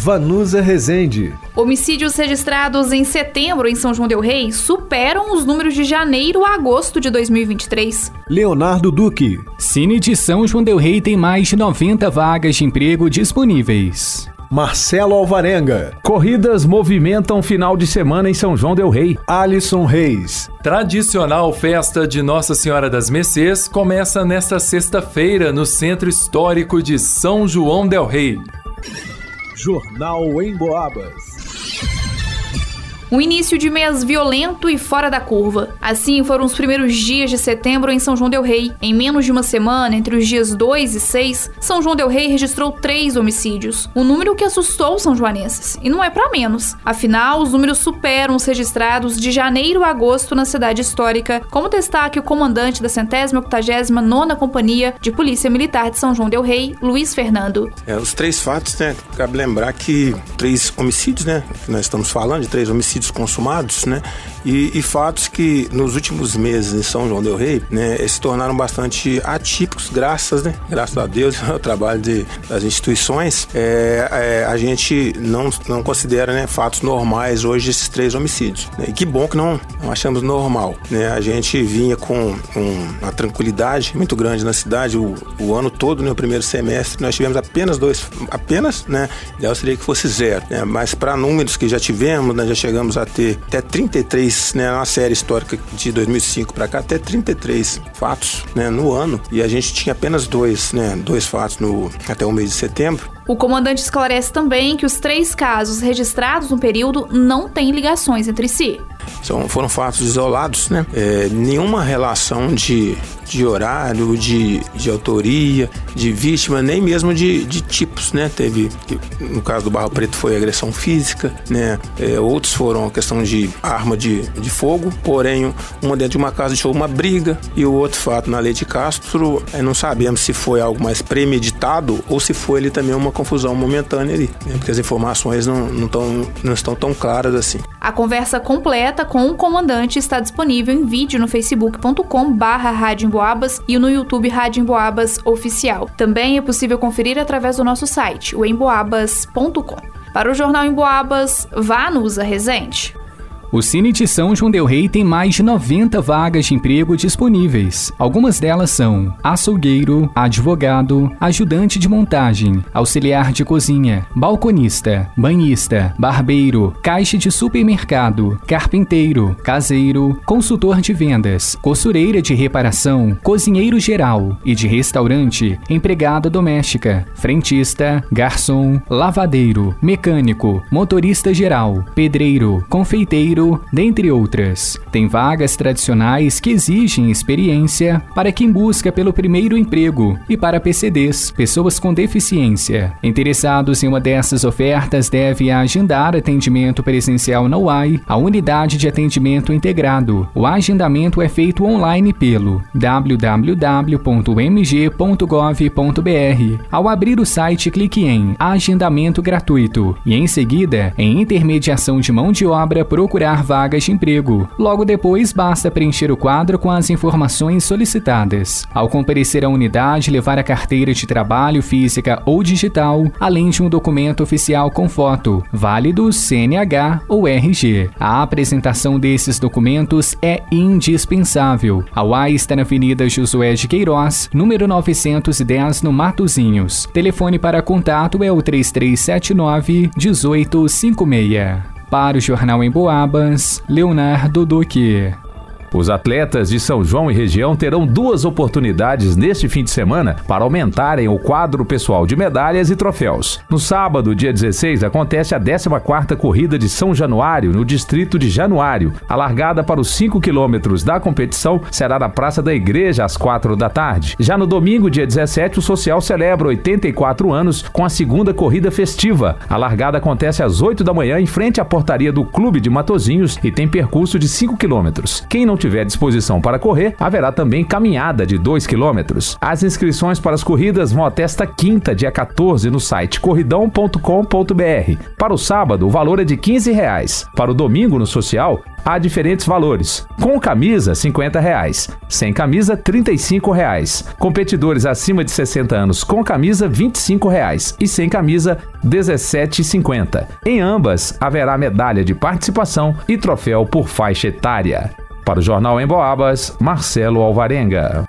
Vanusa Rezende. Homicídios registrados em setembro em São João Del Rei superam os números de janeiro a agosto de 2023. Leonardo Duque. Cine de São João Del Rei tem mais de 90 vagas de emprego disponíveis. Marcelo Alvarenga. Corridas movimentam final de semana em São João Del Rei. Alisson Reis. Tradicional festa de Nossa Senhora das Mercês começa nesta sexta-feira no Centro Histórico de São João Del Rei. Jornal em Boabas. Um início de mês violento e fora da curva. Assim foram os primeiros dias de setembro em São João Del Rei. Em menos de uma semana, entre os dias 2 e 6, São João Del Rei registrou três homicídios, um número que assustou os são joanenses. E não é para menos. Afinal, os números superam os registrados de janeiro a agosto na cidade histórica, como destaque o comandante da centésima octagésima nona companhia de Polícia Militar de São João Del Rei, Luiz Fernando. É, os três fatos, né? Cabe lembrar que três homicídios, né? Nós estamos falando de três homicídios homicídios consumados, né? E, e, fatos que nos últimos meses em São João del Rei, né, se tornaram bastante atípicos, graças, né? Graças a Deus, ao trabalho de, das instituições, é, é, a gente não, não considera né, fatos normais hoje esses três homicídios. Né? E que bom que não, não achamos normal, né? A gente vinha com, com uma tranquilidade muito grande na cidade o, o ano todo, né, primeiro semestre, nós tivemos apenas dois, apenas, né? Ideal seria que fosse zero, né? Mas para números que já tivemos, né, já chegamos chegamos a ter até 33, né, na série histórica de 2005 para cá, até 33 fatos, né, no ano, e a gente tinha apenas dois, né, dois fatos no até o mês de setembro. O comandante esclarece também que os três casos registrados no período não têm ligações entre si. São, foram fatos isolados, né? É, nenhuma relação de de horário, de, de autoria, de vítima, nem mesmo de, de tipos, né? Teve, no caso do Barro Preto foi agressão física, né? É, outros foram a questão de arma de, de fogo, porém uma dentro de uma casa deixou uma briga e o outro fato na Lei de Castro, é, não sabemos se foi algo mais premeditado ou se foi ali também uma confusão momentânea ali, né? porque as informações não, não, tão, não estão tão claras assim. A conversa completa com o comandante está disponível em vídeo no facebook.com barra e no YouTube Rádio Emboabas Oficial. Também é possível conferir através do nosso site, o emboabas.com. Para o Jornal Emboabas, vá no Usa Resente. O Cine de São João Del Rei tem mais de 90 vagas de emprego disponíveis. Algumas delas são açougueiro, advogado, ajudante de montagem, auxiliar de cozinha, balconista, banhista, barbeiro, caixa de supermercado, carpinteiro, caseiro, consultor de vendas, costureira de reparação, cozinheiro geral e de restaurante, empregada doméstica, frentista, garçom, lavadeiro, mecânico, motorista geral, pedreiro, confeiteiro dentre outras. Tem vagas tradicionais que exigem experiência para quem busca pelo primeiro emprego e para PCDs, pessoas com deficiência. Interessados em uma dessas ofertas devem agendar atendimento presencial na UAI, a unidade de atendimento integrado. O agendamento é feito online pelo www.mg.gov.br. Ao abrir o site, clique em Agendamento gratuito e em seguida em Intermediação de mão de obra procurar procurar vagas de emprego. Logo depois, basta preencher o quadro com as informações solicitadas. Ao comparecer à unidade, levar a carteira de trabalho física ou digital, além de um documento oficial com foto, válido CNH ou RG. A apresentação desses documentos é indispensável. A UAI está na Avenida Josué de Queiroz, número 910, no Matozinhos. Telefone para contato é o 3379 1856. Para o Jornal em Boabas, Leonardo Duque. Os atletas de São João e região terão duas oportunidades neste fim de semana para aumentarem o quadro pessoal de medalhas e troféus. No sábado, dia 16, acontece a 14ª Corrida de São Januário, no distrito de Januário. A largada para os 5 quilômetros da competição será na Praça da Igreja às 4 da tarde. Já no domingo, dia 17, o Social celebra 84 anos com a segunda corrida festiva. A largada acontece às 8 da manhã em frente à portaria do Clube de Matozinhos e tem percurso de 5 quilômetros. Quem não tiver disposição para correr, haverá também caminhada de 2 km. As inscrições para as corridas vão até esta quinta, dia 14, no site corridão.com.br. Para o sábado, o valor é de 15 reais. Para o domingo, no social, há diferentes valores. Com camisa, 50 reais. sem camisa, 35 reais. Competidores acima de 60 anos com camisa, 25 reais. e sem camisa, R$ 17,50. Em ambas, haverá medalha de participação e troféu por faixa etária. Para o Jornal em Boabas, Marcelo Alvarenga.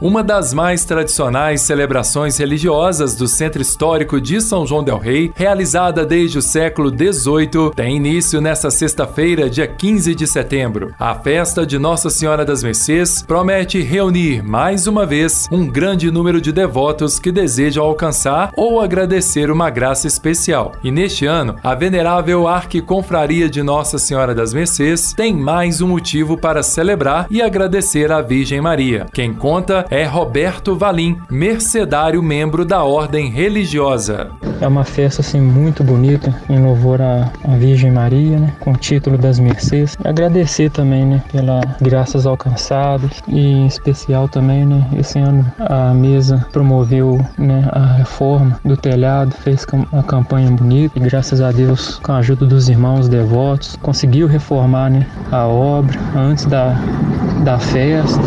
Uma das mais tradicionais celebrações religiosas do Centro Histórico de São João del Rei, realizada desde o século XVIII, tem início nesta sexta-feira, dia 15 de setembro. A festa de Nossa Senhora das Mercês promete reunir mais uma vez um grande número de devotos que desejam alcançar ou agradecer uma graça especial. E neste ano, a venerável Arquiconfraria de Nossa Senhora das Mercês tem mais um motivo para celebrar e agradecer à Virgem Maria. Quem conta é Roberto Valim, mercedário membro da ordem religiosa. É uma festa assim muito bonita em louvor à, à Virgem Maria, né, com o título das Mercês. Agradecer também, né, pelas graças alcançadas e em especial também, né, esse ano a mesa promoveu, né, a reforma do telhado, fez uma campanha bonita e graças a Deus, com a ajuda dos irmãos devotos, conseguiu reformar, né, a obra antes da da festa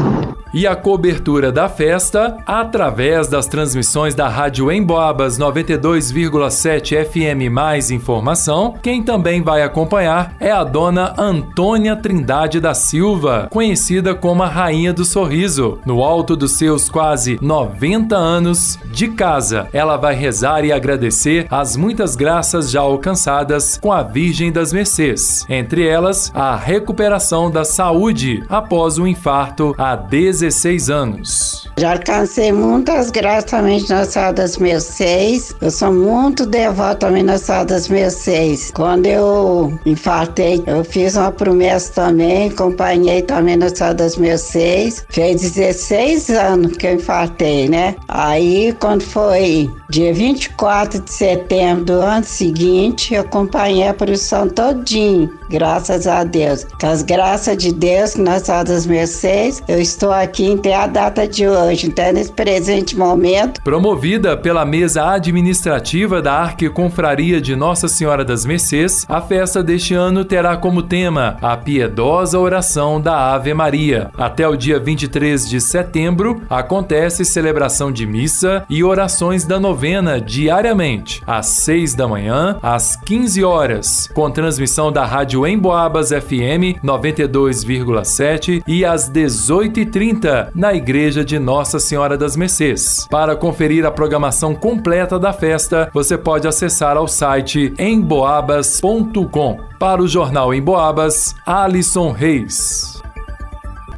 e a cobertura da festa através das transmissões da Rádio Emboabas 92,7 FM Mais Informação. Quem também vai acompanhar é a dona Antônia Trindade da Silva, conhecida como a Rainha do Sorriso. No alto dos seus quase 90 anos de casa, ela vai rezar e agradecer as muitas graças já alcançadas com a Virgem das Mercês, entre elas a recuperação da saúde após o infarto há 10 16 anos. Já alcancei muitas graças também nas Sadas Mercês. Eu sou muito devota também nas Sadas Mercês. Quando eu infartei, eu fiz uma promessa também, acompanhei também nas Sadas Mercês. Fez 16 anos que eu infartei, né? Aí, quando foi dia 24 de setembro do ano seguinte, eu acompanhei a produção todinho, graças a Deus. Com as graças de Deus, nas Sadas Mercês, eu estou aqui até a data de hoje, então nesse presente momento. Promovida pela mesa administrativa da Arquiconfraria de Nossa Senhora das Mercês, a festa deste ano terá como tema a piedosa oração da Ave Maria. Até o dia 23 de setembro acontece celebração de missa e orações da novena diariamente, às 6 da manhã, às 15 horas, com transmissão da Rádio Emboabas FM 92,7 e às 18h30 na Igreja de Nossa Senhora das Mercês. Para conferir a programação completa da festa, você pode acessar ao site emboabas.com. Para o Jornal Emboabas, Alisson Reis.